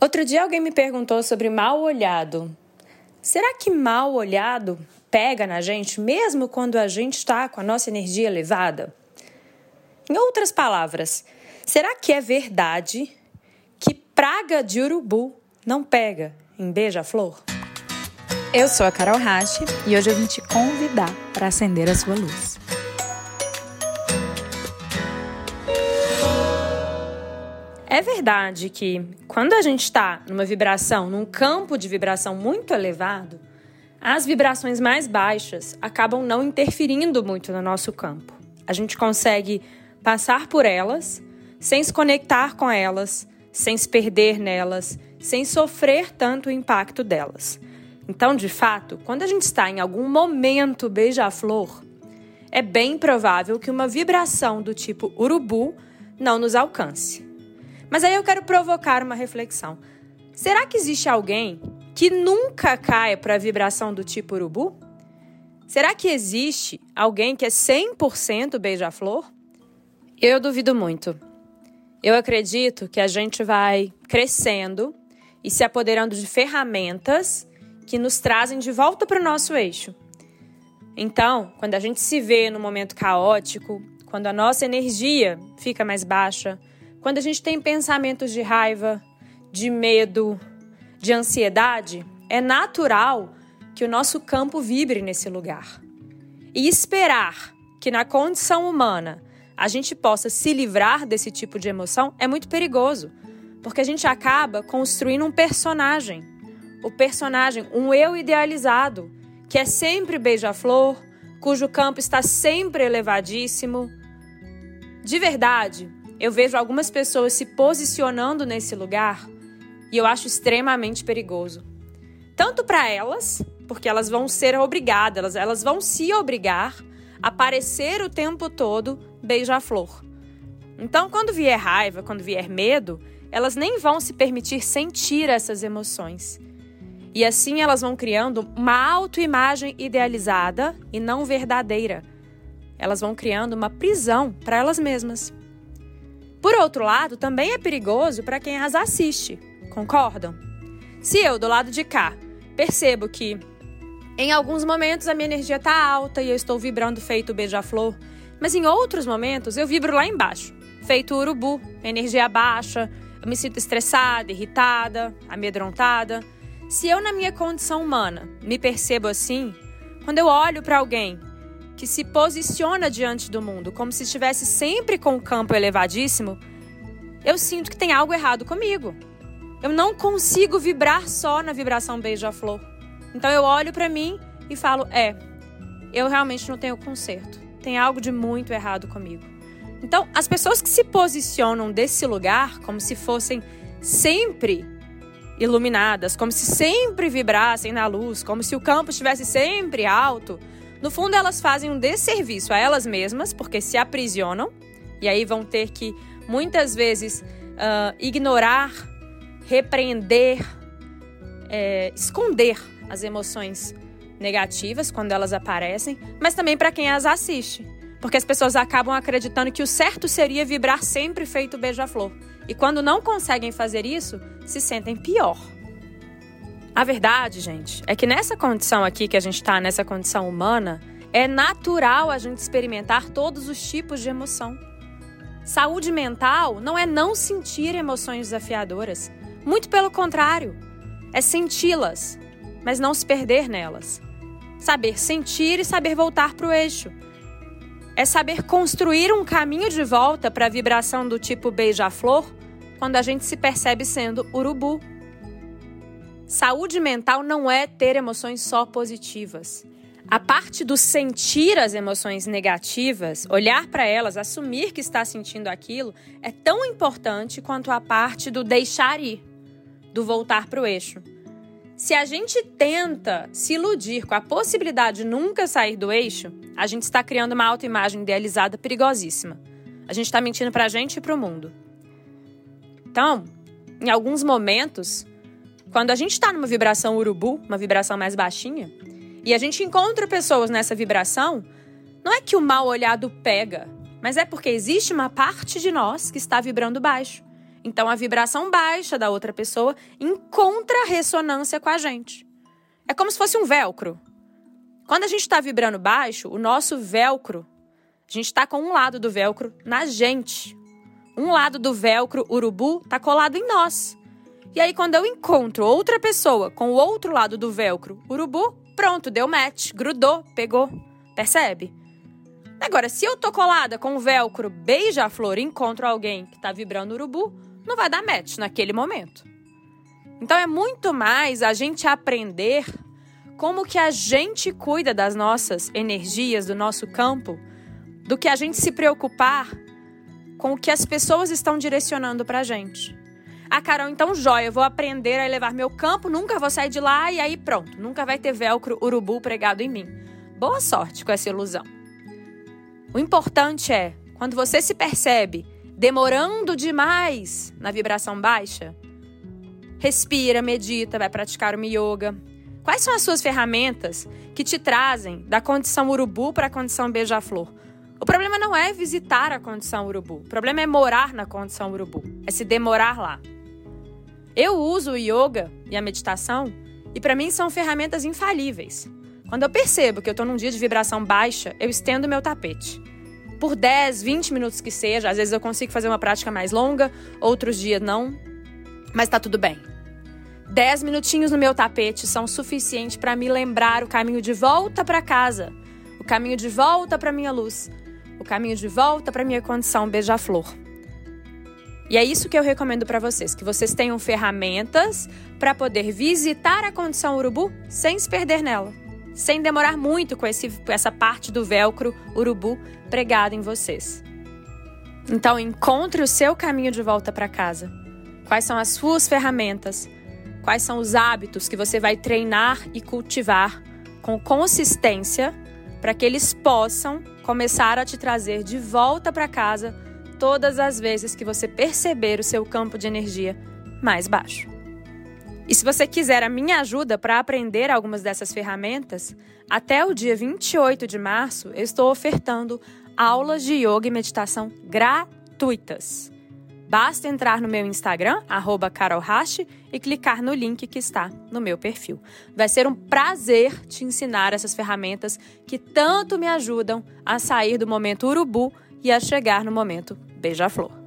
Outro dia alguém me perguntou sobre mal olhado. Será que mal olhado pega na gente mesmo quando a gente está com a nossa energia elevada? Em outras palavras, será que é verdade que praga de urubu não pega em beija-flor? Eu sou a Carol Rache e hoje eu vim te convidar para acender a sua luz. É verdade que quando a gente está numa vibração, num campo de vibração muito elevado, as vibrações mais baixas acabam não interferindo muito no nosso campo. A gente consegue passar por elas sem se conectar com elas, sem se perder nelas, sem sofrer tanto o impacto delas. Então, de fato, quando a gente está em algum momento beija-flor, é bem provável que uma vibração do tipo urubu não nos alcance. Mas aí eu quero provocar uma reflexão. Será que existe alguém que nunca caia para a vibração do tipo urubu? Será que existe alguém que é 100% beija-flor? Eu duvido muito. Eu acredito que a gente vai crescendo e se apoderando de ferramentas que nos trazem de volta para o nosso eixo. Então, quando a gente se vê no momento caótico, quando a nossa energia fica mais baixa, quando a gente tem pensamentos de raiva, de medo, de ansiedade, é natural que o nosso campo vibre nesse lugar. E esperar que na condição humana a gente possa se livrar desse tipo de emoção é muito perigoso, porque a gente acaba construindo um personagem. O personagem, um eu idealizado, que é sempre beija-flor, cujo campo está sempre elevadíssimo. De verdade, eu vejo algumas pessoas se posicionando nesse lugar e eu acho extremamente perigoso. Tanto para elas, porque elas vão ser obrigadas, elas, elas vão se obrigar a parecer o tempo todo beija-flor. Então, quando vier raiva, quando vier medo, elas nem vão se permitir sentir essas emoções. E assim elas vão criando uma autoimagem idealizada e não verdadeira. Elas vão criando uma prisão para elas mesmas. Por outro lado, também é perigoso para quem as assiste, concordam? Se eu, do lado de cá, percebo que em alguns momentos a minha energia está alta e eu estou vibrando feito beija-flor, mas em outros momentos eu vibro lá embaixo, feito urubu, energia baixa, eu me sinto estressada, irritada, amedrontada. Se eu, na minha condição humana, me percebo assim, quando eu olho para alguém que se posiciona diante do mundo como se estivesse sempre com o campo elevadíssimo, eu sinto que tem algo errado comigo. Eu não consigo vibrar só na vibração beija-flor. Então eu olho para mim e falo: é, eu realmente não tenho conserto. Tem algo de muito errado comigo. Então, as pessoas que se posicionam desse lugar como se fossem sempre iluminadas, como se sempre vibrassem na luz, como se o campo estivesse sempre alto, no fundo, elas fazem um desserviço a elas mesmas, porque se aprisionam, e aí vão ter que, muitas vezes, uh, ignorar, repreender, é, esconder as emoções negativas quando elas aparecem, mas também para quem as assiste. Porque as pessoas acabam acreditando que o certo seria vibrar sempre feito beija-flor. E quando não conseguem fazer isso, se sentem pior. A verdade, gente, é que nessa condição aqui que a gente está, nessa condição humana, é natural a gente experimentar todos os tipos de emoção. Saúde mental não é não sentir emoções desafiadoras. Muito pelo contrário, é senti-las, mas não se perder nelas. Saber sentir e saber voltar para o eixo. É saber construir um caminho de volta para a vibração do tipo beija-flor quando a gente se percebe sendo urubu Saúde mental não é ter emoções só positivas. A parte do sentir as emoções negativas, olhar para elas, assumir que está sentindo aquilo, é tão importante quanto a parte do deixar ir, do voltar para o eixo. Se a gente tenta se iludir com a possibilidade de nunca sair do eixo, a gente está criando uma autoimagem idealizada perigosíssima. A gente está mentindo para a gente e para o mundo. Então, em alguns momentos, quando a gente está numa vibração urubu, uma vibração mais baixinha, e a gente encontra pessoas nessa vibração, não é que o mal olhado pega, mas é porque existe uma parte de nós que está vibrando baixo. Então a vibração baixa da outra pessoa encontra ressonância com a gente. É como se fosse um velcro. Quando a gente está vibrando baixo, o nosso velcro, a gente está com um lado do velcro na gente. Um lado do velcro urubu está colado em nós. E aí, quando eu encontro outra pessoa com o outro lado do velcro urubu, pronto, deu match, grudou, pegou. Percebe? Agora, se eu tô colada com o velcro beija-flor e encontro alguém que tá vibrando urubu, não vai dar match naquele momento. Então é muito mais a gente aprender como que a gente cuida das nossas energias, do nosso campo, do que a gente se preocupar com o que as pessoas estão direcionando pra gente. Ah, Carol, então joia, eu vou aprender a elevar meu campo, nunca vou sair de lá e aí pronto, nunca vai ter velcro urubu pregado em mim. Boa sorte com essa ilusão. O importante é, quando você se percebe demorando demais na vibração baixa, respira, medita, vai praticar uma yoga. Quais são as suas ferramentas que te trazem da condição urubu para a condição beija-flor? O problema não é visitar a condição urubu, o problema é morar na condição urubu, é se demorar lá. Eu uso o yoga e a meditação e para mim são ferramentas infalíveis. Quando eu percebo que eu estou num dia de vibração baixa, eu estendo meu tapete. Por 10, 20 minutos que seja, às vezes eu consigo fazer uma prática mais longa, outros dias não, mas tá tudo bem. 10 minutinhos no meu tapete são suficientes para me lembrar o caminho de volta para casa, o caminho de volta para minha luz, o caminho de volta para minha condição beija-flor. E é isso que eu recomendo para vocês, que vocês tenham ferramentas para poder visitar a condição urubu sem se perder nela sem demorar muito com, esse, com essa parte do velcro urubu pregado em vocês. Então, encontre o seu caminho de volta para casa. Quais são as suas ferramentas? Quais são os hábitos que você vai treinar e cultivar com consistência para que eles possam começar a te trazer de volta para casa todas as vezes que você perceber o seu campo de energia mais baixo. E se você quiser a minha ajuda para aprender algumas dessas ferramentas, até o dia 28 de março eu estou ofertando aulas de yoga e meditação gratuitas. Basta entrar no meu Instagram, carolhashi, e clicar no link que está no meu perfil. Vai ser um prazer te ensinar essas ferramentas que tanto me ajudam a sair do momento urubu e a chegar no momento beija-flor.